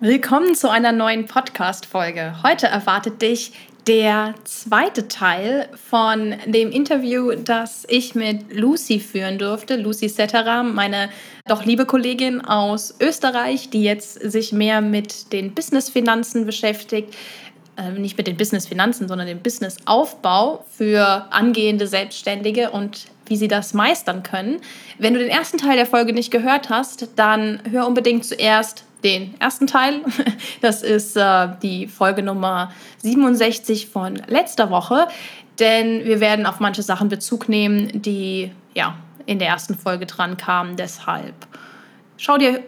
Willkommen zu einer neuen Podcast-Folge. Heute erwartet dich der zweite Teil von dem Interview, das ich mit Lucy führen durfte. Lucy Setteram, meine doch liebe Kollegin aus Österreich, die jetzt sich mehr mit den Business-Finanzen beschäftigt. Äh, nicht mit den Business-Finanzen, sondern dem Business-Aufbau für angehende Selbstständige und wie sie das meistern können. Wenn du den ersten Teil der Folge nicht gehört hast, dann hör unbedingt zuerst den ersten Teil. Das ist äh, die Folge Nummer 67 von letzter Woche, denn wir werden auf manche Sachen Bezug nehmen, die ja in der ersten Folge dran kamen. Deshalb schau dir,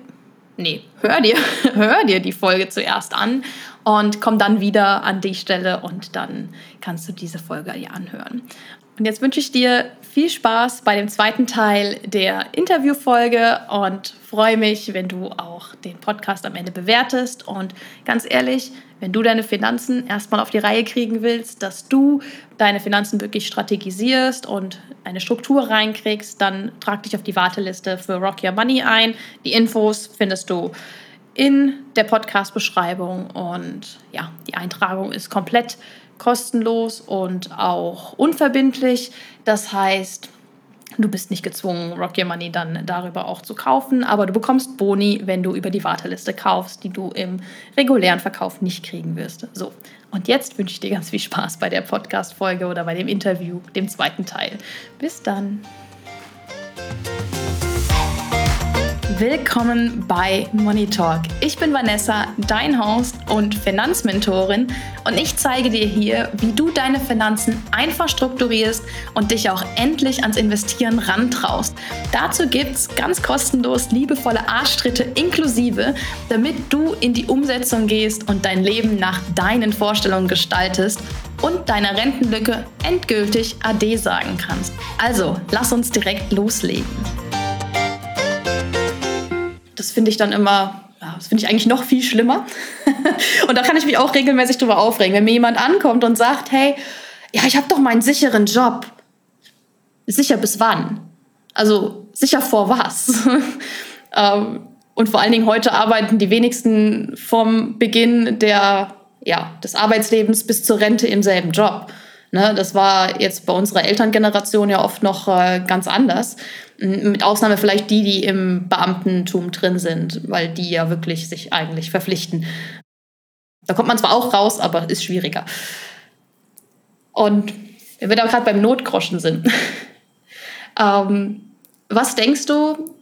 nee, hör dir, hör dir die Folge zuerst an und komm dann wieder an die Stelle und dann kannst du diese Folge dir anhören. Und jetzt wünsche ich dir viel Spaß bei dem zweiten Teil der Interviewfolge und freue mich, wenn du auch den Podcast am Ende bewertest. Und ganz ehrlich, wenn du deine Finanzen erstmal auf die Reihe kriegen willst, dass du deine Finanzen wirklich strategisierst und eine Struktur reinkriegst, dann trag dich auf die Warteliste für Rock Your Money ein. Die Infos findest du in der Podcast-Beschreibung und ja, die Eintragung ist komplett kostenlos und auch unverbindlich. Das heißt, du bist nicht gezwungen, Rock Your Money dann darüber auch zu kaufen, aber du bekommst Boni, wenn du über die Warteliste kaufst, die du im regulären Verkauf nicht kriegen wirst. So, und jetzt wünsche ich dir ganz viel Spaß bei der Podcast-Folge oder bei dem Interview, dem zweiten Teil. Bis dann. Willkommen bei Money Talk. Ich bin Vanessa, dein Host und Finanzmentorin und ich zeige dir hier, wie du deine Finanzen einfach strukturierst und dich auch endlich ans Investieren rantraust. Dazu gibt's ganz kostenlos liebevolle Arschtritte inklusive, damit du in die Umsetzung gehst und dein Leben nach deinen Vorstellungen gestaltest und deiner Rentenlücke endgültig Ade sagen kannst. Also, lass uns direkt loslegen das finde ich dann immer, das finde ich eigentlich noch viel schlimmer. und da kann ich mich auch regelmäßig drüber aufregen, wenn mir jemand ankommt und sagt, hey, ja, ich habe doch meinen sicheren Job. Sicher bis wann? Also sicher vor was? ähm, und vor allen Dingen heute arbeiten die wenigsten vom Beginn der, ja, des Arbeitslebens bis zur Rente im selben Job. Ne, das war jetzt bei unserer Elterngeneration ja oft noch äh, ganz anders. Mit Ausnahme vielleicht die, die im Beamtentum drin sind, weil die ja wirklich sich eigentlich verpflichten. Da kommt man zwar auch raus, aber ist schwieriger. Und wenn wir da gerade beim Notgroschen sind, ähm, was denkst du,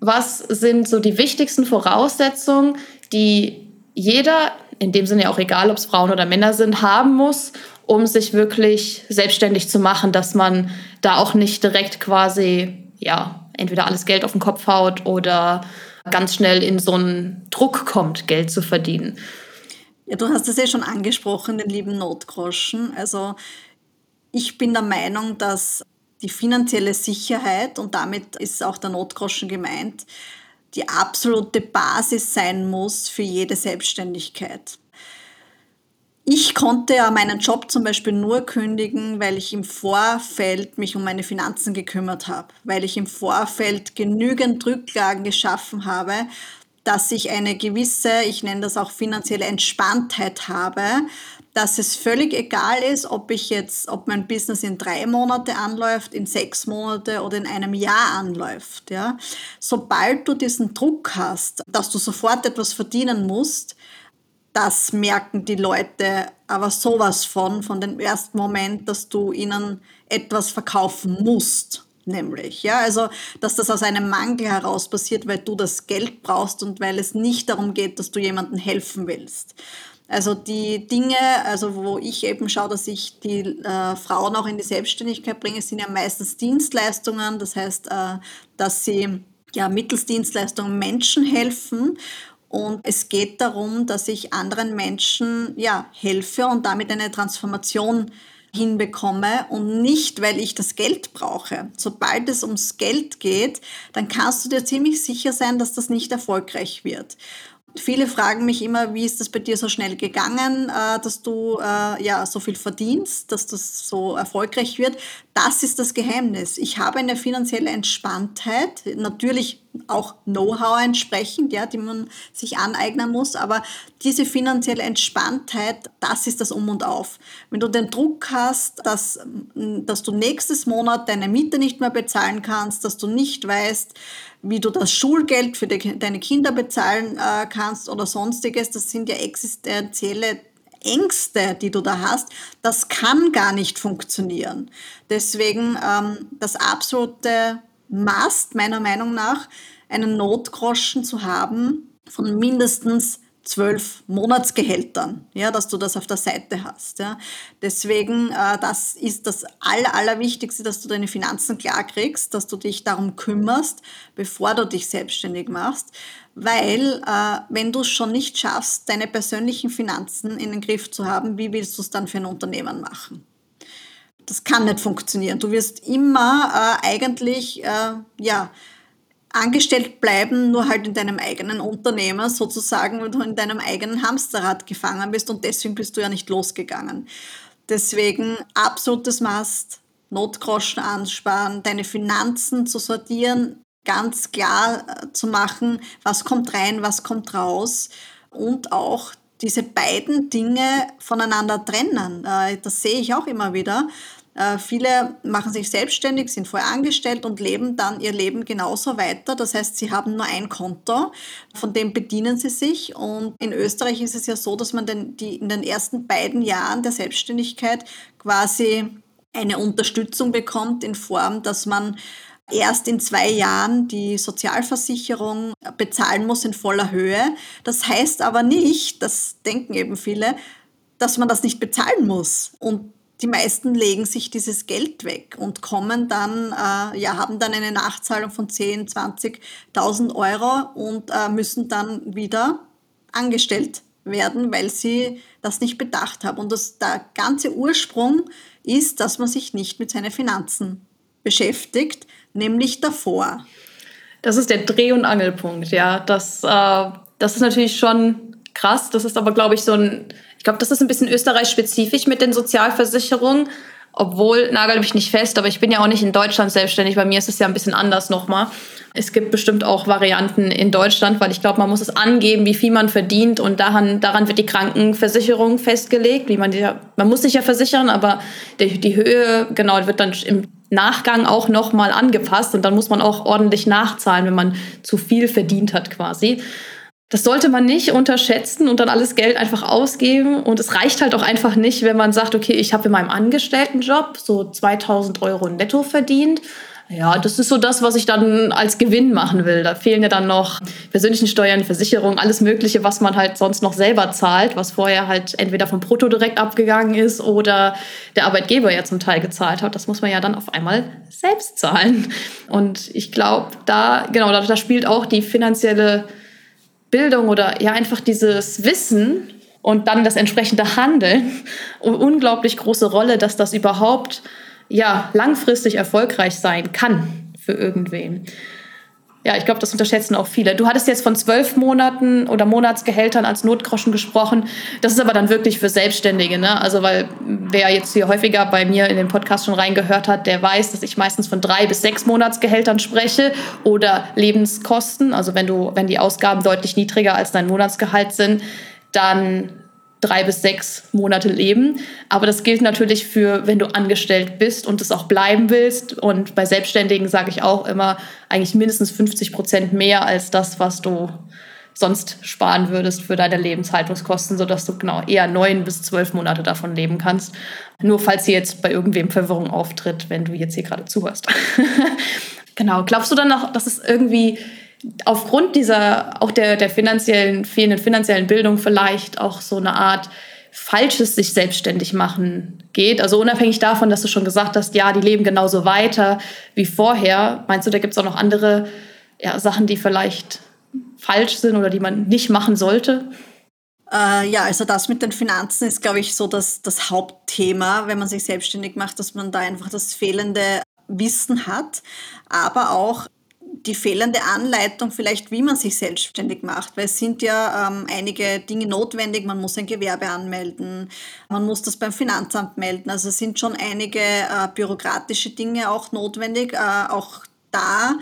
was sind so die wichtigsten Voraussetzungen, die jeder, in dem Sinne auch egal, ob es Frauen oder Männer sind, haben muss, um sich wirklich selbstständig zu machen, dass man da auch nicht direkt quasi ja, entweder alles Geld auf den Kopf haut oder ganz schnell in so einen Druck kommt, Geld zu verdienen. Ja, du hast es ja schon angesprochen, den lieben Notgroschen. Also ich bin der Meinung, dass die finanzielle Sicherheit, und damit ist auch der Notgroschen gemeint, die absolute Basis sein muss für jede Selbstständigkeit. Ich konnte ja meinen Job zum Beispiel nur kündigen, weil ich im Vorfeld mich um meine Finanzen gekümmert habe, weil ich im Vorfeld genügend Rücklagen geschaffen habe, dass ich eine gewisse, ich nenne das auch finanzielle Entspanntheit habe, dass es völlig egal ist, ob ich jetzt, ob mein Business in drei Monate anläuft, in sechs Monate oder in einem Jahr anläuft. Ja. Sobald du diesen Druck hast, dass du sofort etwas verdienen musst, das merken die Leute aber sowas von, von dem ersten Moment, dass du ihnen etwas verkaufen musst. Nämlich, ja, also, dass das aus einem Mangel heraus passiert, weil du das Geld brauchst und weil es nicht darum geht, dass du jemandem helfen willst. Also die Dinge, also wo ich eben schaue, dass ich die äh, Frauen auch in die Selbstständigkeit bringe, sind ja meistens Dienstleistungen. Das heißt, äh, dass sie ja mittels Dienstleistungen Menschen helfen und es geht darum, dass ich anderen Menschen ja, helfe und damit eine Transformation hinbekomme und nicht, weil ich das Geld brauche. Sobald es ums Geld geht, dann kannst du dir ziemlich sicher sein, dass das nicht erfolgreich wird. Viele fragen mich immer, wie ist das bei dir so schnell gegangen, äh, dass du äh, ja so viel verdienst, dass das so erfolgreich wird. Das ist das Geheimnis. Ich habe eine finanzielle Entspanntheit, natürlich auch Know-how entsprechend, ja, die man sich aneignen muss, aber diese finanzielle Entspanntheit, das ist das Um und Auf. Wenn du den Druck hast, dass, dass du nächstes Monat deine Miete nicht mehr bezahlen kannst, dass du nicht weißt, wie du das Schulgeld für die, deine Kinder bezahlen äh, kannst oder sonstiges, das sind ja existenzielle Ängste, die du da hast, das kann gar nicht funktionieren. Deswegen ähm, das absolute Must meiner Meinung nach, einen Notgroschen zu haben von mindestens zwölf Monatsgehältern, ja, dass du das auf der Seite hast. Ja. Deswegen, äh, das ist das Aller, Allerwichtigste, dass du deine Finanzen klar kriegst, dass du dich darum kümmerst, bevor du dich selbstständig machst. Weil, äh, wenn du es schon nicht schaffst, deine persönlichen Finanzen in den Griff zu haben, wie willst du es dann für ein Unternehmen machen? Das kann nicht funktionieren. Du wirst immer äh, eigentlich, äh, ja, angestellt bleiben, nur halt in deinem eigenen Unternehmer sozusagen, wenn du in deinem eigenen Hamsterrad gefangen bist und deswegen bist du ja nicht losgegangen. Deswegen absolutes Mast, Notgroschen ansparen, deine Finanzen zu sortieren, ganz klar äh, zu machen, was kommt rein, was kommt raus und auch diese beiden Dinge voneinander trennen. Äh, das sehe ich auch immer wieder. Äh, viele machen sich selbstständig, sind vorher angestellt und leben dann ihr Leben genauso weiter. Das heißt, sie haben nur ein Konto, von dem bedienen sie sich. Und in Österreich ist es ja so, dass man den, die, in den ersten beiden Jahren der Selbstständigkeit quasi eine Unterstützung bekommt in Form, dass man erst in zwei Jahren die Sozialversicherung bezahlen muss in voller Höhe. Das heißt aber nicht, das denken eben viele, dass man das nicht bezahlen muss. Und die meisten legen sich dieses Geld weg und kommen dann, äh, ja, haben dann eine Nachzahlung von 10, 20.000 Euro und äh, müssen dann wieder angestellt werden, weil sie das nicht bedacht haben. Und das, der ganze Ursprung ist, dass man sich nicht mit seinen Finanzen beschäftigt, nämlich davor. Das ist der Dreh- und Angelpunkt, ja. Das, äh, das ist natürlich schon krass. Das ist aber, glaube ich, so ein ich glaube, das ist ein bisschen österreichspezifisch mit den Sozialversicherungen. Obwohl, nagel mich nicht fest, aber ich bin ja auch nicht in Deutschland selbstständig. Bei mir ist es ja ein bisschen anders nochmal. Es gibt bestimmt auch Varianten in Deutschland, weil ich glaube, man muss es angeben, wie viel man verdient und daran, daran wird die Krankenversicherung festgelegt. Wie man, die, man muss sich ja versichern, aber die, die Höhe, genau, wird dann im Nachgang auch nochmal angepasst und dann muss man auch ordentlich nachzahlen, wenn man zu viel verdient hat quasi. Das sollte man nicht unterschätzen und dann alles Geld einfach ausgeben. Und es reicht halt auch einfach nicht, wenn man sagt, okay, ich habe in meinem Angestelltenjob so 2000 Euro netto verdient. Ja, das ist so das, was ich dann als Gewinn machen will. Da fehlen ja dann noch persönlichen Steuern, Versicherungen, alles Mögliche, was man halt sonst noch selber zahlt, was vorher halt entweder vom Brutto direkt abgegangen ist oder der Arbeitgeber ja zum Teil gezahlt hat. Das muss man ja dann auf einmal selbst zahlen. Und ich glaube, da, genau, da, da spielt auch die finanzielle Bildung oder ja einfach dieses Wissen und dann das entsprechende Handeln unglaublich große Rolle, dass das überhaupt ja langfristig erfolgreich sein kann für irgendwen. Ja, ich glaube, das unterschätzen auch viele. Du hattest jetzt von zwölf Monaten oder Monatsgehältern als Notgroschen gesprochen. Das ist aber dann wirklich für Selbstständige. Ne? Also, weil wer jetzt hier häufiger bei mir in den Podcast schon reingehört hat, der weiß, dass ich meistens von drei bis sechs Monatsgehältern spreche oder Lebenskosten. Also, wenn du, wenn die Ausgaben deutlich niedriger als dein Monatsgehalt sind, dann drei bis sechs Monate leben. Aber das gilt natürlich für, wenn du angestellt bist und es auch bleiben willst. Und bei Selbstständigen sage ich auch immer eigentlich mindestens 50 Prozent mehr als das, was du sonst sparen würdest für deine Lebenshaltungskosten, sodass du genau eher neun bis zwölf Monate davon leben kannst. Nur falls hier jetzt bei irgendwem Verwirrung auftritt, wenn du jetzt hier gerade zuhörst. genau. Glaubst du dann noch, dass es irgendwie aufgrund dieser, auch der, der finanziellen, fehlenden finanziellen Bildung vielleicht auch so eine Art falsches sich selbstständig machen geht. Also unabhängig davon, dass du schon gesagt hast, ja, die leben genauso weiter wie vorher. Meinst du, da gibt es auch noch andere ja, Sachen, die vielleicht falsch sind oder die man nicht machen sollte? Äh, ja, also das mit den Finanzen ist, glaube ich, so das, das Hauptthema, wenn man sich selbstständig macht, dass man da einfach das fehlende Wissen hat, aber auch die fehlende Anleitung vielleicht, wie man sich selbstständig macht, weil es sind ja ähm, einige Dinge notwendig. Man muss ein Gewerbe anmelden, man muss das beim Finanzamt melden. Also es sind schon einige äh, bürokratische Dinge auch notwendig. Äh, auch da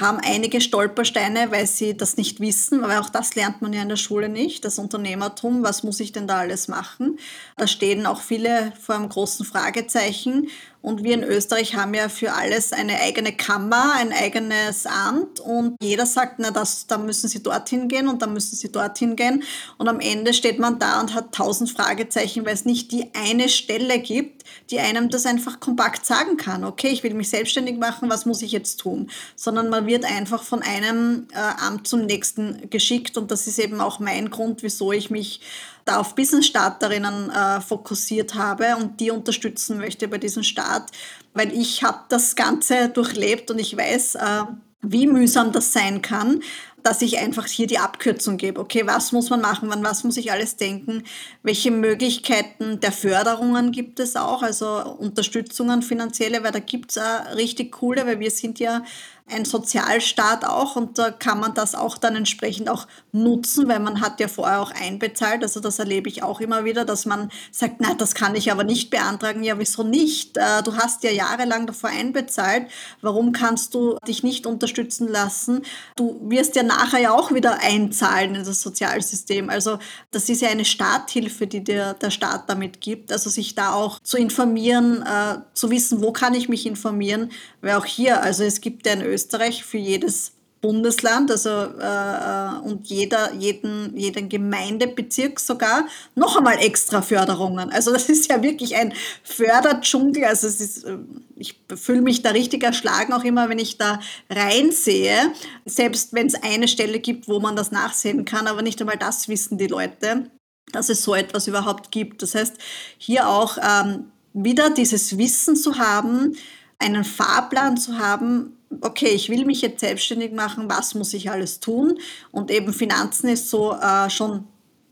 haben einige Stolpersteine, weil sie das nicht wissen, aber auch das lernt man ja in der Schule nicht, das Unternehmertum, was muss ich denn da alles machen? Da stehen auch viele vor einem großen Fragezeichen und wir in Österreich haben ja für alles eine eigene Kammer, ein eigenes Amt und jeder sagt, na, das, da müssen Sie dorthin gehen und da müssen Sie dorthin gehen. Und am Ende steht man da und hat tausend Fragezeichen, weil es nicht die eine Stelle gibt, die einem das einfach kompakt sagen kann. Okay, ich will mich selbstständig machen, was muss ich jetzt tun? Sondern man wird einfach von einem äh, Amt zum nächsten geschickt und das ist eben auch mein Grund, wieso ich mich da auf Business-Starterinnen äh, fokussiert habe und die unterstützen möchte bei diesem Start, weil ich habe das Ganze durchlebt und ich weiß, äh, wie mühsam das sein kann, dass ich einfach hier die Abkürzung gebe. Okay, was muss man machen? An was muss ich alles denken? Welche Möglichkeiten der Förderungen gibt es auch? Also Unterstützungen finanzielle, weil da gibt es richtig coole, weil wir sind ja ein Sozialstaat auch und da kann man das auch dann entsprechend auch nutzen, weil man hat ja vorher auch einbezahlt. Also das erlebe ich auch immer wieder, dass man sagt, na, das kann ich aber nicht beantragen. Ja, wieso nicht? Äh, du hast ja jahrelang davor einbezahlt. Warum kannst du dich nicht unterstützen lassen? Du wirst ja nachher ja auch wieder einzahlen in das Sozialsystem. Also das ist ja eine Starthilfe, die dir der Staat damit gibt. Also sich da auch zu informieren, äh, zu wissen, wo kann ich mich informieren, weil auch hier, also es gibt ja in Österreich für jedes Bundesland, also äh, und jeder, jeden, jeden Gemeindebezirk sogar noch einmal extra Förderungen. Also das ist ja wirklich ein Förderdschungel. Also es ist, äh, ich fühle mich da richtig erschlagen, auch immer, wenn ich da reinsehe. Selbst wenn es eine Stelle gibt, wo man das nachsehen kann, aber nicht einmal das wissen die Leute, dass es so etwas überhaupt gibt. Das heißt, hier auch ähm, wieder dieses Wissen zu haben, einen Fahrplan zu haben, okay, ich will mich jetzt selbstständig machen, was muss ich alles tun? Und eben Finanzen ist so äh, schon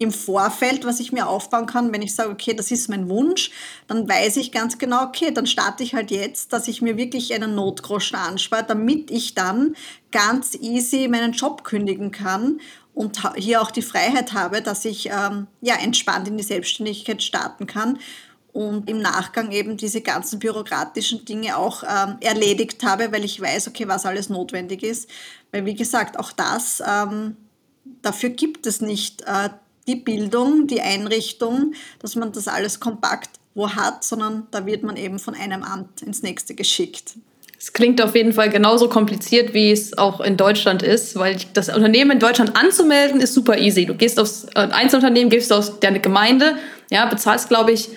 im Vorfeld, was ich mir aufbauen kann, wenn ich sage, okay, das ist mein Wunsch, dann weiß ich ganz genau, okay, dann starte ich halt jetzt, dass ich mir wirklich einen Notgroschen anspare, damit ich dann ganz easy meinen Job kündigen kann und hier auch die Freiheit habe, dass ich ähm, ja entspannt in die Selbstständigkeit starten kann und im Nachgang eben diese ganzen bürokratischen Dinge auch ähm, erledigt habe, weil ich weiß, okay, was alles notwendig ist. Weil wie gesagt, auch das, ähm, dafür gibt es nicht äh, die Bildung, die Einrichtung, dass man das alles kompakt wo hat, sondern da wird man eben von einem Amt ins nächste geschickt. Es klingt auf jeden Fall genauso kompliziert, wie es auch in Deutschland ist, weil das Unternehmen in Deutschland anzumelden ist super easy. Du gehst aufs äh, Einzelunternehmen, gehst aus deine Gemeinde, ja, bezahlst, glaube ich,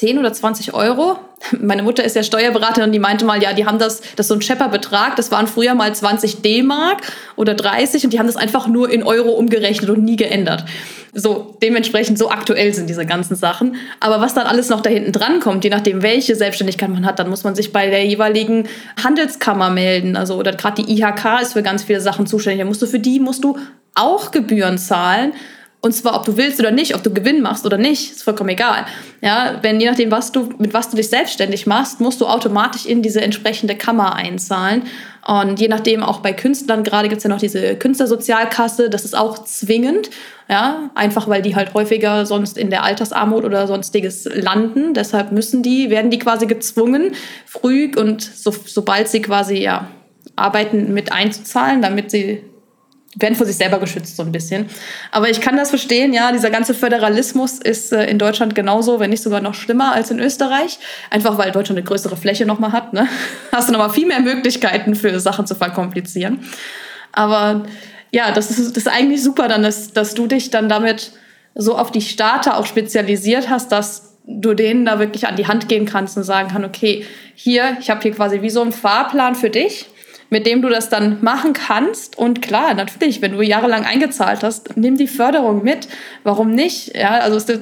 10 oder 20 Euro. Meine Mutter ist ja Steuerberaterin und die meinte mal, ja, die haben das, das ist so ein Schepperbetrag, das waren früher mal 20 D-Mark oder 30 und die haben das einfach nur in Euro umgerechnet und nie geändert. So, dementsprechend so aktuell sind diese ganzen Sachen. Aber was dann alles noch da hinten dran kommt, je nachdem, welche Selbstständigkeit man hat, dann muss man sich bei der jeweiligen Handelskammer melden. Also, oder gerade die IHK ist für ganz viele Sachen zuständig. Da musst du für die musst du auch Gebühren zahlen. Und zwar, ob du willst oder nicht, ob du Gewinn machst oder nicht, ist vollkommen egal. Ja, wenn je nachdem, was du, mit was du dich selbstständig machst, musst du automatisch in diese entsprechende Kammer einzahlen. Und je nachdem, auch bei Künstlern, gerade gibt es ja noch diese Künstlersozialkasse, das ist auch zwingend. Ja, einfach weil die halt häufiger sonst in der Altersarmut oder sonstiges landen. Deshalb müssen die, werden die quasi gezwungen, früh und so, sobald sie quasi, ja, arbeiten, mit einzuzahlen, damit sie werden vor sich selber geschützt so ein bisschen. Aber ich kann das verstehen, ja, dieser ganze Föderalismus ist äh, in Deutschland genauso, wenn nicht sogar noch schlimmer als in Österreich. Einfach weil Deutschland eine größere Fläche nochmal hat, ne? Hast du nochmal viel mehr Möglichkeiten für Sachen zu verkomplizieren. Aber ja, das ist, das ist eigentlich super dann, dass, dass du dich dann damit so auf die Starter auch spezialisiert hast, dass du denen da wirklich an die Hand gehen kannst und sagen kann, okay, hier, ich habe hier quasi wie so einen Fahrplan für dich mit dem du das dann machen kannst. Und klar, natürlich, wenn du jahrelang eingezahlt hast, nimm die Förderung mit. Warum nicht? Ja, also es,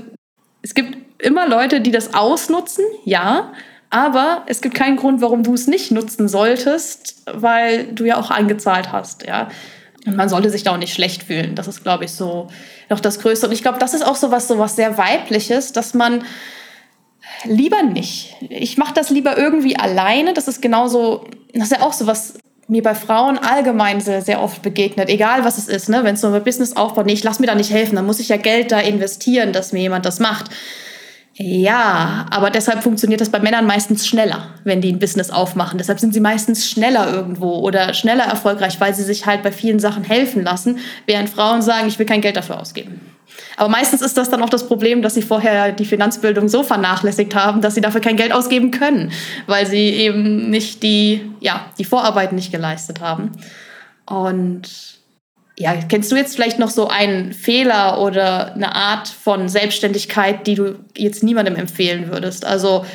es gibt immer Leute, die das ausnutzen, ja. Aber es gibt keinen Grund, warum du es nicht nutzen solltest, weil du ja auch eingezahlt hast, ja. Und man sollte sich da auch nicht schlecht fühlen. Das ist, glaube ich, so noch das Größte. Und ich glaube, das ist auch so was, so was sehr Weibliches, dass man lieber nicht. Ich mache das lieber irgendwie alleine. Das ist genauso, das ist ja auch so was mir bei Frauen allgemein sehr, sehr oft begegnet, egal was es ist, ne? wenn es so ein Business aufbaut, nee, ich lass mir da nicht helfen, dann muss ich ja Geld da investieren, dass mir jemand das macht. Ja, aber deshalb funktioniert das bei Männern meistens schneller, wenn die ein Business aufmachen. Deshalb sind sie meistens schneller irgendwo oder schneller erfolgreich, weil sie sich halt bei vielen Sachen helfen lassen, während Frauen sagen, ich will kein Geld dafür ausgeben. Aber meistens ist das dann auch das Problem, dass sie vorher die Finanzbildung so vernachlässigt haben, dass sie dafür kein Geld ausgeben können, weil sie eben nicht die, ja, die Vorarbeit nicht geleistet haben. Und ja, kennst du jetzt vielleicht noch so einen Fehler oder eine Art von Selbstständigkeit, die du jetzt niemandem empfehlen würdest? Also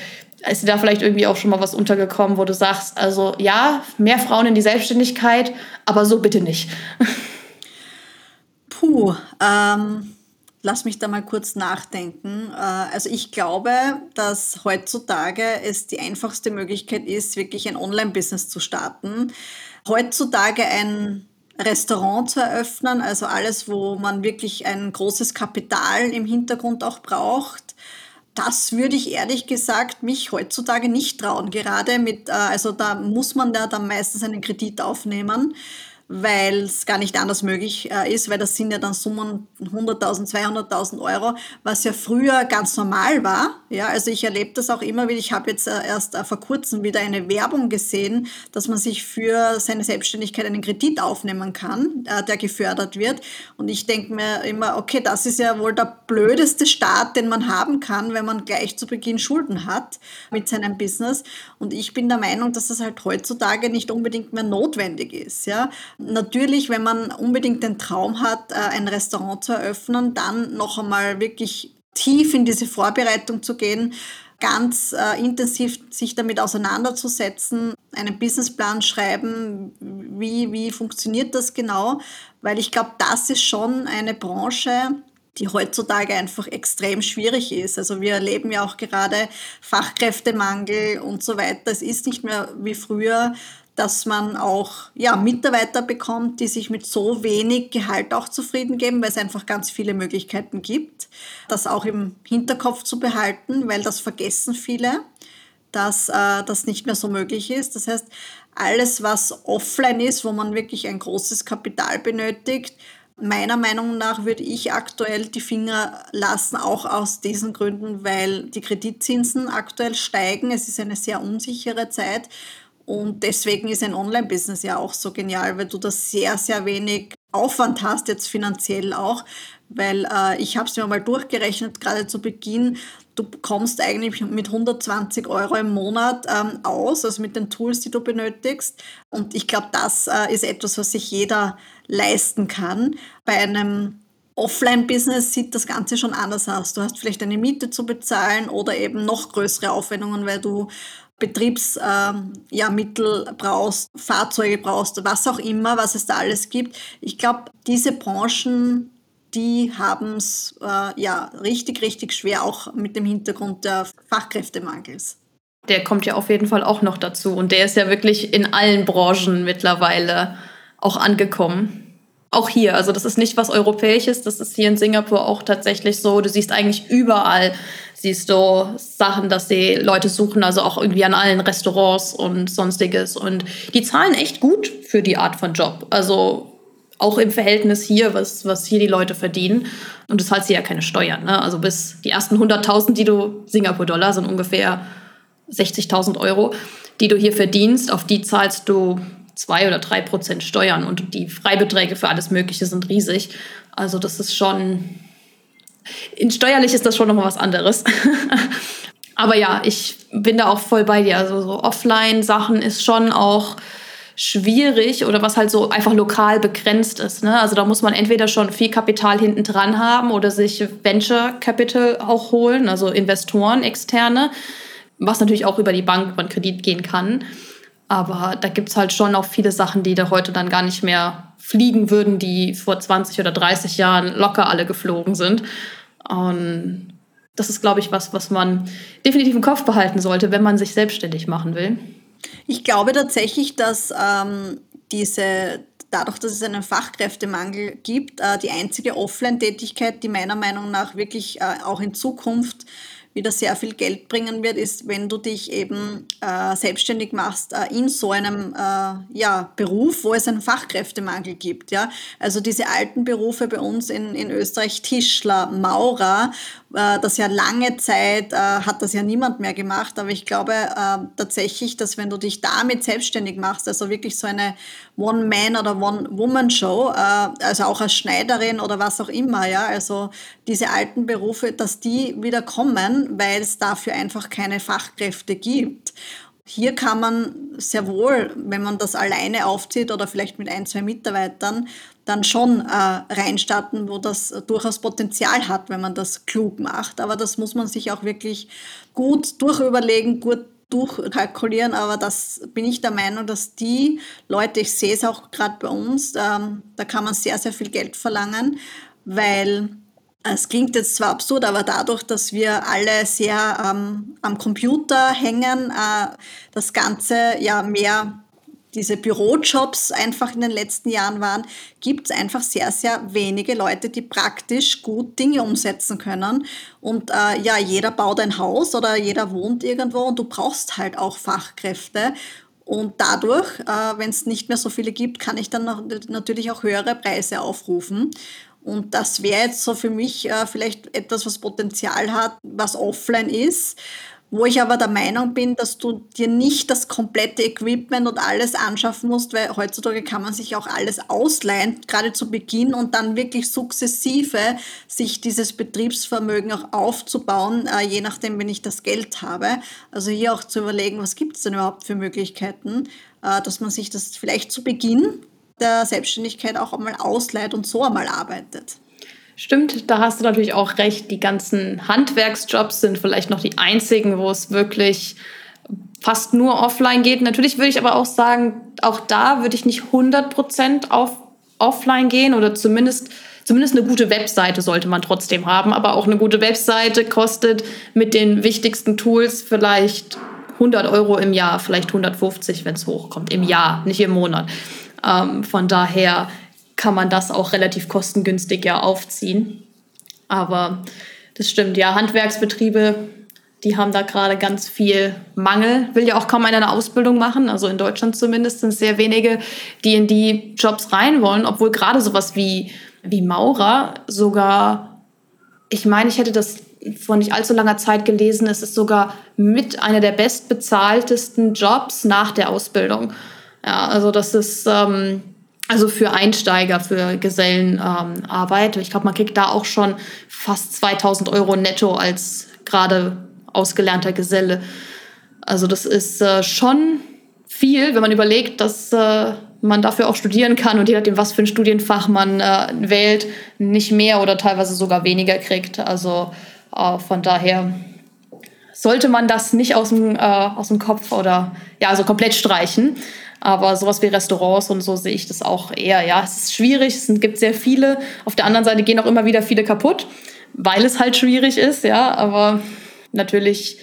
ist dir da vielleicht irgendwie auch schon mal was untergekommen, wo du sagst, also ja, mehr Frauen in die Selbstständigkeit, aber so bitte nicht. Puh, ähm, lass mich da mal kurz nachdenken. Äh, also ich glaube, dass heutzutage es die einfachste Möglichkeit ist, wirklich ein Online-Business zu starten. Heutzutage ein Restaurant zu eröffnen, also alles, wo man wirklich ein großes Kapital im Hintergrund auch braucht. Das würde ich ehrlich gesagt mich heutzutage nicht trauen. Gerade mit, äh, also da muss man ja dann meistens einen Kredit aufnehmen weil es gar nicht anders möglich äh, ist, weil das sind ja dann Summen 100.000, 200.000 Euro, was ja früher ganz normal war. Ja, also ich erlebe das auch immer wieder. Ich habe jetzt äh, erst äh, vor kurzem wieder eine Werbung gesehen, dass man sich für seine Selbstständigkeit einen Kredit aufnehmen kann, äh, der gefördert wird. Und ich denke mir immer, okay, das ist ja wohl der blödeste Start, den man haben kann, wenn man gleich zu Beginn Schulden hat mit seinem Business. Und ich bin der Meinung, dass das halt heutzutage nicht unbedingt mehr notwendig ist. Ja, Natürlich, wenn man unbedingt den Traum hat, äh, ein Restaurant zu eröffnen, dann noch einmal wirklich tief in diese Vorbereitung zu gehen, ganz äh, intensiv sich damit auseinanderzusetzen, einen Businessplan schreiben, wie, wie funktioniert das genau, weil ich glaube, das ist schon eine Branche, die heutzutage einfach extrem schwierig ist. Also wir erleben ja auch gerade Fachkräftemangel und so weiter. Es ist nicht mehr wie früher, dass man auch ja, Mitarbeiter bekommt, die sich mit so wenig Gehalt auch zufrieden geben, weil es einfach ganz viele Möglichkeiten gibt. Das auch im Hinterkopf zu behalten, weil das vergessen viele, dass äh, das nicht mehr so möglich ist. Das heißt, alles, was offline ist, wo man wirklich ein großes Kapital benötigt, Meiner Meinung nach würde ich aktuell die Finger lassen, auch aus diesen Gründen, weil die Kreditzinsen aktuell steigen. Es ist eine sehr unsichere Zeit und deswegen ist ein Online-Business ja auch so genial, weil du da sehr, sehr wenig Aufwand hast, jetzt finanziell auch. Weil äh, ich habe es mir mal durchgerechnet, gerade zu Beginn, du kommst eigentlich mit 120 Euro im Monat ähm, aus, also mit den Tools, die du benötigst. Und ich glaube, das äh, ist etwas, was sich jeder leisten kann. Bei einem Offline-Business sieht das Ganze schon anders aus. Du hast vielleicht eine Miete zu bezahlen oder eben noch größere Aufwendungen, weil du Betriebsmittel ähm, ja, brauchst, Fahrzeuge brauchst, was auch immer, was es da alles gibt. Ich glaube, diese Branchen, die haben es äh, ja richtig, richtig schwer, auch mit dem Hintergrund der Fachkräftemangels. Der kommt ja auf jeden Fall auch noch dazu und der ist ja wirklich in allen Branchen mittlerweile auch angekommen. Auch hier, also das ist nicht was Europäisches, das ist hier in Singapur auch tatsächlich so. Du siehst eigentlich überall siehst du Sachen, dass die Leute suchen, also auch irgendwie an allen Restaurants und sonstiges. Und die zahlen echt gut für die Art von Job. Also auch im Verhältnis hier, was, was hier die Leute verdienen. Und das zahlt sie ja keine Steuern. Ne? Also bis die ersten 100.000, die du, Singapur-Dollar sind ungefähr 60.000 Euro, die du hier verdienst, auf die zahlst du zwei oder drei Prozent Steuern. Und die Freibeträge für alles Mögliche sind riesig. Also das ist schon in steuerlich ist das schon nochmal was anderes. Aber ja, ich bin da auch voll bei dir. Also so Offline-Sachen ist schon auch schwierig oder was halt so einfach lokal begrenzt ist. Ne? Also da muss man entweder schon viel Kapital hinten dran haben oder sich Venture Capital auch holen, also Investoren, externe, was natürlich auch über die Bank, über den Kredit gehen kann. Aber da gibt es halt schon auch viele Sachen, die da heute dann gar nicht mehr fliegen würden, die vor 20 oder 30 Jahren locker alle geflogen sind. Und das ist, glaube ich, was, was man definitiv im Kopf behalten sollte, wenn man sich selbstständig machen will. Ich glaube tatsächlich, dass ähm, diese, dadurch, dass es einen Fachkräftemangel gibt, äh, die einzige Offline-Tätigkeit, die meiner Meinung nach wirklich äh, auch in Zukunft wieder sehr viel Geld bringen wird, ist, wenn du dich eben äh, selbstständig machst äh, in so einem äh, ja, Beruf, wo es einen Fachkräftemangel gibt. Ja? Also diese alten Berufe bei uns in, in Österreich, Tischler, Maurer, das ja lange Zeit äh, hat das ja niemand mehr gemacht, aber ich glaube äh, tatsächlich, dass wenn du dich damit selbstständig machst, also wirklich so eine One-Man- oder One-Woman-Show, äh, also auch als Schneiderin oder was auch immer, ja, also diese alten Berufe, dass die wieder kommen, weil es dafür einfach keine Fachkräfte gibt. Hier kann man sehr wohl, wenn man das alleine aufzieht oder vielleicht mit ein, zwei Mitarbeitern, dann schon äh, reinstarten, wo das durchaus Potenzial hat, wenn man das klug macht. Aber das muss man sich auch wirklich gut durchüberlegen, gut durchkalkulieren. Aber das bin ich der Meinung, dass die Leute, ich sehe es auch gerade bei uns, ähm, da kann man sehr, sehr viel Geld verlangen, weil es klingt jetzt zwar absurd, aber dadurch, dass wir alle sehr ähm, am Computer hängen, äh, das Ganze ja mehr diese Bürojobs einfach in den letzten Jahren waren, gibt es einfach sehr, sehr wenige Leute, die praktisch gut Dinge umsetzen können. Und äh, ja, jeder baut ein Haus oder jeder wohnt irgendwo und du brauchst halt auch Fachkräfte. Und dadurch, äh, wenn es nicht mehr so viele gibt, kann ich dann natürlich auch höhere Preise aufrufen. Und das wäre jetzt so für mich äh, vielleicht etwas, was Potenzial hat, was offline ist. Wo ich aber der Meinung bin, dass du dir nicht das komplette Equipment und alles anschaffen musst, weil heutzutage kann man sich auch alles ausleihen, gerade zu Beginn und dann wirklich sukzessive sich dieses Betriebsvermögen auch aufzubauen, äh, je nachdem, wenn ich das Geld habe. Also hier auch zu überlegen, was gibt es denn überhaupt für Möglichkeiten, äh, dass man sich das vielleicht zu Beginn der Selbstständigkeit auch einmal ausleiht und so einmal arbeitet. Stimmt, da hast du natürlich auch recht. Die ganzen Handwerksjobs sind vielleicht noch die einzigen, wo es wirklich fast nur offline geht. Natürlich würde ich aber auch sagen, auch da würde ich nicht 100% auf offline gehen oder zumindest zumindest eine gute Webseite sollte man trotzdem haben, aber auch eine gute Webseite kostet mit den wichtigsten Tools vielleicht 100 Euro im Jahr, vielleicht 150, wenn es hochkommt, im Jahr, nicht im Monat. Ähm, von daher kann man das auch relativ kostengünstig ja aufziehen. Aber das stimmt, ja, Handwerksbetriebe, die haben da gerade ganz viel Mangel. Will ja auch kaum einer eine Ausbildung machen. Also in Deutschland zumindest sind es sehr wenige, die in die Jobs rein wollen, obwohl gerade sowas wie, wie Maurer sogar, ich meine, ich hätte das vor nicht allzu langer Zeit gelesen, es ist sogar mit einer der bestbezahltesten Jobs nach der Ausbildung. Ja, also das ist, ähm, also für Einsteiger, für Gesellenarbeit. Ähm, ich glaube, man kriegt da auch schon fast 2000 Euro netto als gerade ausgelernter Geselle. Also das ist äh, schon viel, wenn man überlegt, dass äh, man dafür auch studieren kann und je nachdem, was für ein Studienfach man äh, wählt, nicht mehr oder teilweise sogar weniger kriegt. Also äh, von daher sollte man das nicht aus dem, äh, aus dem Kopf oder ja, also komplett streichen. Aber sowas wie Restaurants und so sehe ich das auch eher. Ja, es ist schwierig, es gibt sehr viele. Auf der anderen Seite gehen auch immer wieder viele kaputt, weil es halt schwierig ist. Ja, aber natürlich,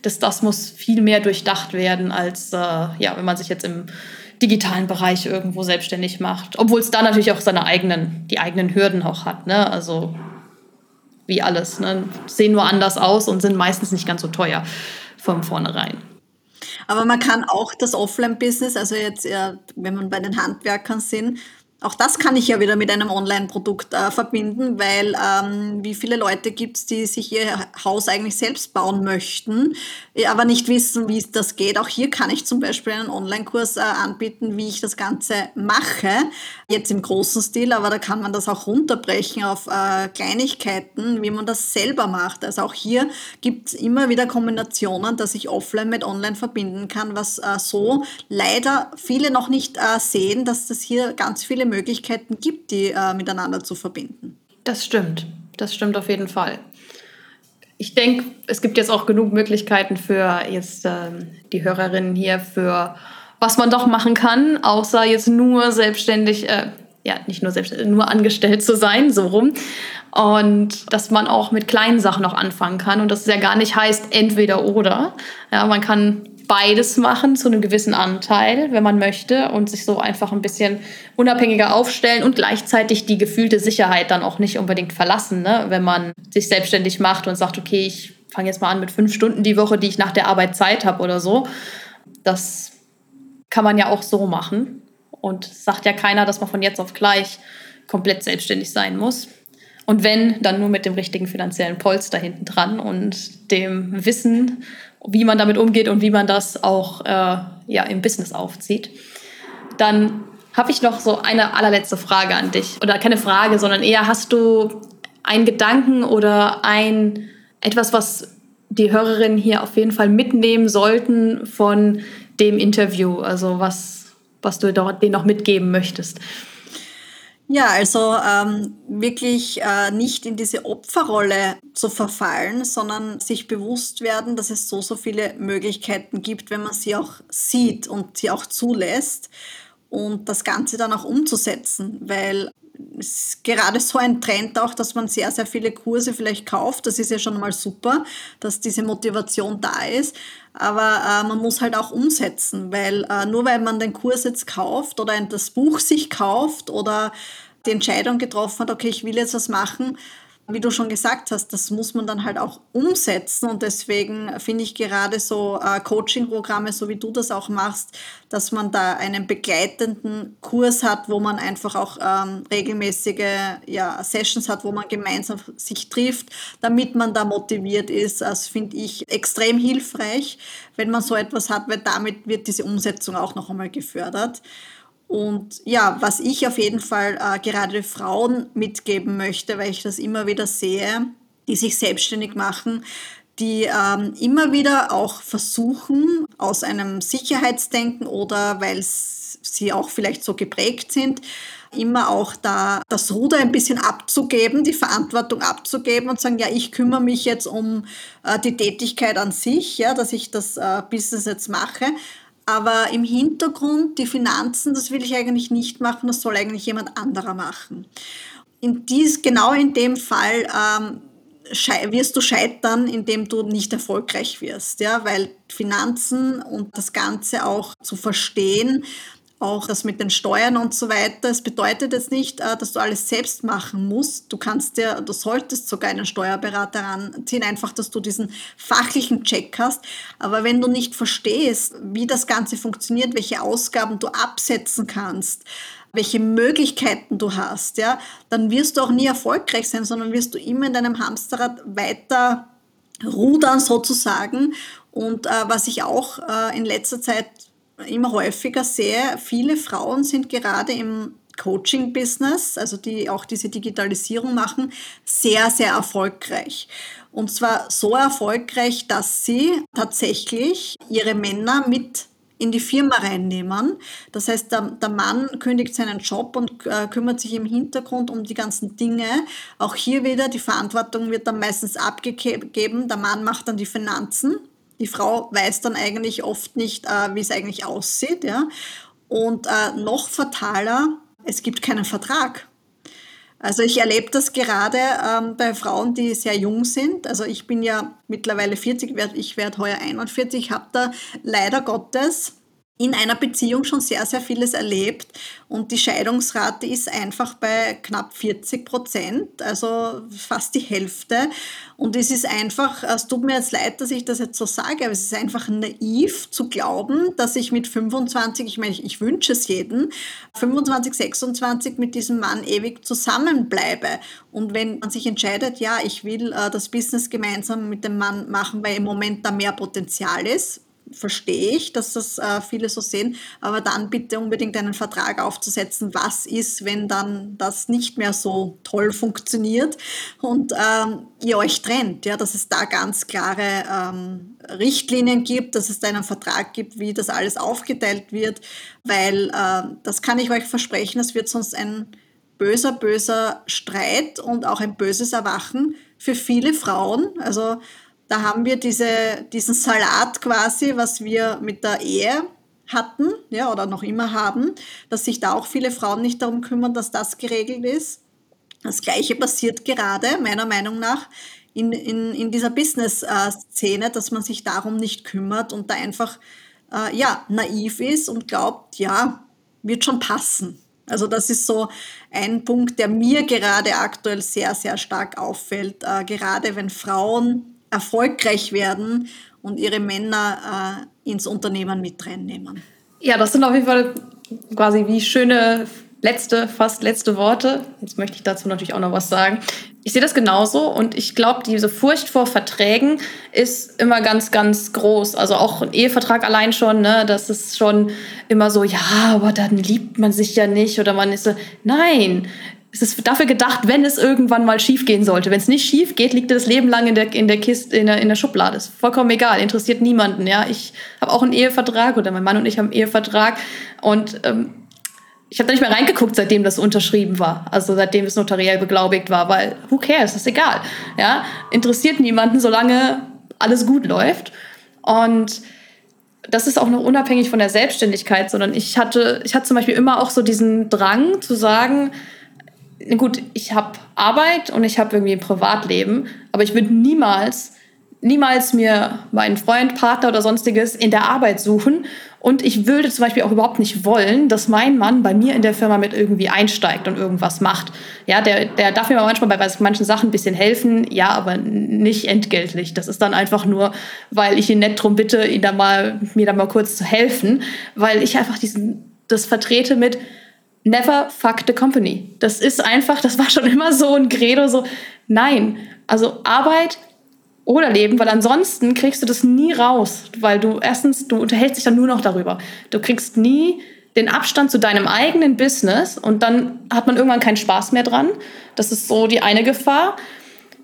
das, das muss viel mehr durchdacht werden, als äh, ja, wenn man sich jetzt im digitalen Bereich irgendwo selbstständig macht. Obwohl es da natürlich auch seine eigenen, die eigenen Hürden auch hat. Ne? Also wie alles. Ne? Sehen nur anders aus und sind meistens nicht ganz so teuer von vornherein. Aber man kann auch das Offline-Business, also jetzt, wenn man bei den Handwerkern sind, auch das kann ich ja wieder mit einem Online-Produkt äh, verbinden, weil ähm, wie viele Leute gibt es, die sich ihr Haus eigentlich selbst bauen möchten, aber nicht wissen, wie das geht. Auch hier kann ich zum Beispiel einen Online-Kurs äh, anbieten, wie ich das Ganze mache, jetzt im großen Stil, aber da kann man das auch runterbrechen auf äh, Kleinigkeiten, wie man das selber macht. Also auch hier gibt es immer wieder Kombinationen, dass ich offline mit online verbinden kann, was äh, so leider viele noch nicht äh, sehen, dass das hier ganz viele Möglichkeiten gibt, die äh, miteinander zu verbinden. Das stimmt. Das stimmt auf jeden Fall. Ich denke, es gibt jetzt auch genug Möglichkeiten für jetzt ähm, die Hörerinnen hier für was man doch machen kann, außer jetzt nur selbstständig, äh, ja, nicht nur selbstständig, nur angestellt zu sein, so rum. Und dass man auch mit kleinen Sachen noch anfangen kann und dass es ja gar nicht heißt entweder oder. Ja, man kann beides machen zu einem gewissen Anteil, wenn man möchte, und sich so einfach ein bisschen unabhängiger aufstellen und gleichzeitig die gefühlte Sicherheit dann auch nicht unbedingt verlassen, ne? wenn man sich selbstständig macht und sagt, okay, ich fange jetzt mal an mit fünf Stunden die Woche, die ich nach der Arbeit Zeit habe oder so. Das kann man ja auch so machen. Und sagt ja keiner, dass man von jetzt auf gleich komplett selbstständig sein muss. Und wenn, dann nur mit dem richtigen finanziellen Polster hinten dran und dem Wissen, wie man damit umgeht und wie man das auch äh, ja, im Business aufzieht. Dann habe ich noch so eine allerletzte Frage an dich. Oder keine Frage, sondern eher hast du einen Gedanken oder ein etwas, was die Hörerinnen hier auf jeden Fall mitnehmen sollten von dem Interview? Also was, was du denen noch mitgeben möchtest? Ja, also ähm, wirklich äh, nicht in diese Opferrolle zu verfallen, sondern sich bewusst werden, dass es so, so viele Möglichkeiten gibt, wenn man sie auch sieht und sie auch zulässt und das Ganze dann auch umzusetzen, weil ist gerade so ein Trend auch, dass man sehr, sehr viele Kurse vielleicht kauft. Das ist ja schon mal super, dass diese Motivation da ist. Aber äh, man muss halt auch umsetzen, weil äh, nur weil man den Kurs jetzt kauft oder das Buch sich kauft oder die Entscheidung getroffen hat, okay, ich will jetzt was machen, wie du schon gesagt hast, das muss man dann halt auch umsetzen und deswegen finde ich gerade so äh, Coaching-Programme, so wie du das auch machst, dass man da einen begleitenden Kurs hat, wo man einfach auch ähm, regelmäßige ja, Sessions hat, wo man gemeinsam sich trifft, damit man da motiviert ist. Das finde ich extrem hilfreich, wenn man so etwas hat, weil damit wird diese Umsetzung auch noch einmal gefördert. Und ja, was ich auf jeden Fall äh, gerade Frauen mitgeben möchte, weil ich das immer wieder sehe, die sich selbstständig machen, die ähm, immer wieder auch versuchen, aus einem Sicherheitsdenken oder weil sie auch vielleicht so geprägt sind, immer auch da das Ruder ein bisschen abzugeben, die Verantwortung abzugeben und sagen, ja, ich kümmere mich jetzt um äh, die Tätigkeit an sich, ja, dass ich das äh, Business jetzt mache. Aber im Hintergrund, die Finanzen, das will ich eigentlich nicht machen, das soll eigentlich jemand anderer machen. In dies, genau in dem Fall ähm, wirst du scheitern, indem du nicht erfolgreich wirst, ja, weil Finanzen und das Ganze auch zu verstehen auch das mit den Steuern und so weiter. Es bedeutet jetzt nicht, äh, dass du alles selbst machen musst. Du kannst dir, du solltest sogar einen Steuerberater ranziehen, einfach, dass du diesen fachlichen Check hast. Aber wenn du nicht verstehst, wie das Ganze funktioniert, welche Ausgaben du absetzen kannst, welche Möglichkeiten du hast, ja, dann wirst du auch nie erfolgreich sein, sondern wirst du immer in deinem Hamsterrad weiter rudern sozusagen. Und äh, was ich auch äh, in letzter Zeit immer häufiger sehe, viele Frauen sind gerade im Coaching-Business, also die auch diese Digitalisierung machen, sehr, sehr erfolgreich. Und zwar so erfolgreich, dass sie tatsächlich ihre Männer mit in die Firma reinnehmen. Das heißt, der, der Mann kündigt seinen Job und äh, kümmert sich im Hintergrund um die ganzen Dinge. Auch hier wieder, die Verantwortung wird dann meistens abgegeben. Der Mann macht dann die Finanzen die Frau weiß dann eigentlich oft nicht, äh, wie es eigentlich aussieht. Ja? Und äh, noch fataler, es gibt keinen Vertrag. Also ich erlebe das gerade ähm, bei Frauen, die sehr jung sind. Also ich bin ja mittlerweile 40, ich werde heuer 41, habe da leider Gottes in einer Beziehung schon sehr, sehr vieles erlebt und die Scheidungsrate ist einfach bei knapp 40 Prozent, also fast die Hälfte. Und es ist einfach, es tut mir jetzt leid, dass ich das jetzt so sage, aber es ist einfach naiv zu glauben, dass ich mit 25, ich meine, ich wünsche es jedem, 25, 26 mit diesem Mann ewig zusammenbleibe. Und wenn man sich entscheidet, ja, ich will äh, das Business gemeinsam mit dem Mann machen, weil im Moment da mehr Potenzial ist, verstehe ich, dass das äh, viele so sehen, aber dann bitte unbedingt einen Vertrag aufzusetzen, was ist, wenn dann das nicht mehr so toll funktioniert. Und ähm, ihr euch trennt, ja, dass es da ganz klare ähm, Richtlinien gibt, dass es da einen Vertrag gibt, wie das alles aufgeteilt wird, weil äh, das kann ich euch versprechen, es wird sonst ein böser, böser Streit und auch ein böses Erwachen für viele Frauen, also da haben wir diese, diesen Salat quasi, was wir mit der Ehe hatten ja, oder noch immer haben, dass sich da auch viele Frauen nicht darum kümmern, dass das geregelt ist. Das Gleiche passiert gerade, meiner Meinung nach, in, in, in dieser Business-Szene, dass man sich darum nicht kümmert und da einfach äh, ja, naiv ist und glaubt, ja, wird schon passen. Also das ist so ein Punkt, der mir gerade aktuell sehr, sehr stark auffällt, äh, gerade wenn Frauen erfolgreich werden und ihre Männer äh, ins Unternehmen mit reinnehmen. Ja, das sind auf jeden Fall quasi wie schöne letzte, fast letzte Worte. Jetzt möchte ich dazu natürlich auch noch was sagen. Ich sehe das genauso und ich glaube, diese Furcht vor Verträgen ist immer ganz, ganz groß. Also auch ein Ehevertrag allein schon, ne, das ist schon immer so, ja, aber dann liebt man sich ja nicht oder man ist so, nein, es ist dafür gedacht, wenn es irgendwann mal schief gehen sollte. Wenn es nicht schief geht, liegt das Leben lang in der, in der Kiste, in der, in der Schublade. Ist vollkommen egal, interessiert niemanden. Ja? Ich habe auch einen Ehevertrag oder mein Mann und ich haben einen Ehevertrag und ähm, ich habe da nicht mehr reingeguckt, seitdem das unterschrieben war. Also seitdem es notariell beglaubigt war, weil who cares, ist egal. Ja? Interessiert niemanden, solange alles gut läuft. Und das ist auch noch unabhängig von der Selbstständigkeit, sondern ich hatte, ich hatte zum Beispiel immer auch so diesen Drang zu sagen, gut, ich habe Arbeit und ich habe irgendwie ein Privatleben, aber ich würde niemals, niemals mir meinen Freund, Partner oder sonstiges in der Arbeit suchen. Und ich würde zum Beispiel auch überhaupt nicht wollen, dass mein Mann bei mir in der Firma mit irgendwie einsteigt und irgendwas macht. Ja, der, der darf mir manchmal bei manchen Sachen ein bisschen helfen, ja, aber nicht entgeltlich. Das ist dann einfach nur, weil ich ihn nett drum bitte, ihn da mal, mir da mal kurz zu helfen, weil ich einfach diesen, das vertrete mit, never fuck the company. Das ist einfach, das war schon immer so ein Credo, so nein. Also Arbeit oder Leben, weil ansonsten kriegst du das nie raus, weil du erstens, du unterhältst dich dann nur noch darüber. Du kriegst nie den Abstand zu deinem eigenen Business und dann hat man irgendwann keinen Spaß mehr dran. Das ist so die eine Gefahr.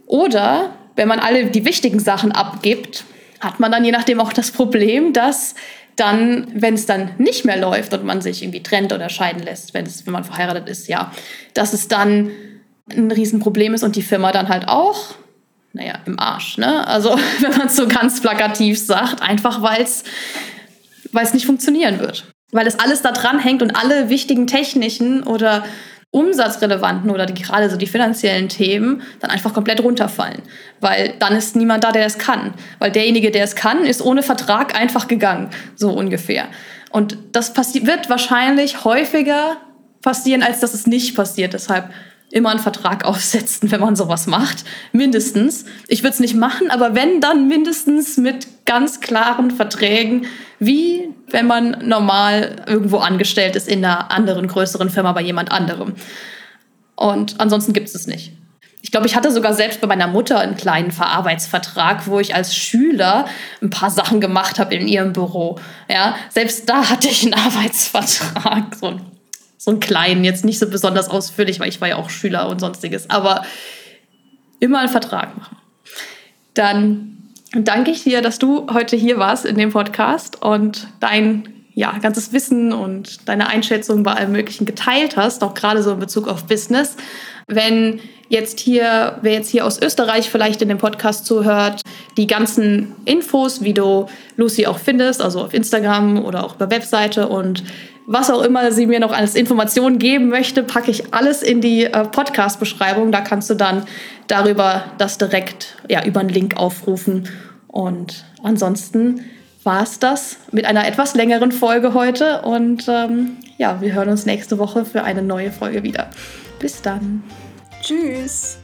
Oder wenn man alle die wichtigen Sachen abgibt, hat man dann je nachdem auch das Problem, dass dann, wenn es dann nicht mehr läuft und man sich irgendwie trennt oder scheiden lässt, wenn, es, wenn man verheiratet ist, ja, dass es dann ein Riesenproblem ist und die Firma dann halt auch, naja, im Arsch, ne? Also, wenn man es so ganz plakativ sagt, einfach weil es nicht funktionieren wird. Weil es alles da dran hängt und alle wichtigen technischen oder umsatzrelevanten oder die, gerade so die finanziellen Themen dann einfach komplett runterfallen. Weil dann ist niemand da, der es kann. Weil derjenige, der es kann, ist ohne Vertrag einfach gegangen, so ungefähr. Und das wird wahrscheinlich häufiger passieren, als dass es nicht passiert. Deshalb immer einen Vertrag aufsetzen, wenn man sowas macht. Mindestens. Ich würde es nicht machen, aber wenn, dann mindestens mit ganz klaren Verträgen, wie wenn man normal irgendwo angestellt ist in einer anderen, größeren Firma bei jemand anderem. Und ansonsten gibt es es nicht. Ich glaube, ich hatte sogar selbst bei meiner Mutter einen kleinen Verarbeitsvertrag, wo ich als Schüler ein paar Sachen gemacht habe in ihrem Büro. Ja, selbst da hatte ich einen Arbeitsvertrag, so, so einen kleinen, jetzt nicht so besonders ausführlich, weil ich war ja auch Schüler und sonstiges, aber immer einen Vertrag machen. Dann danke ich dir, dass du heute hier warst in dem Podcast und dein ja, ganzes Wissen und deine Einschätzung bei allem Möglichen geteilt hast, auch gerade so in Bezug auf Business. Wenn jetzt hier, wer jetzt hier aus Österreich vielleicht in dem Podcast zuhört, die ganzen Infos, wie du Lucy auch findest, also auf Instagram oder auch über Webseite und was auch immer sie mir noch als Informationen geben möchte, packe ich alles in die äh, Podcast-Beschreibung. Da kannst du dann darüber das direkt ja, über einen Link aufrufen. Und ansonsten war es das mit einer etwas längeren Folge heute. Und ähm, ja, wir hören uns nächste Woche für eine neue Folge wieder. Bis dann. Tschüss.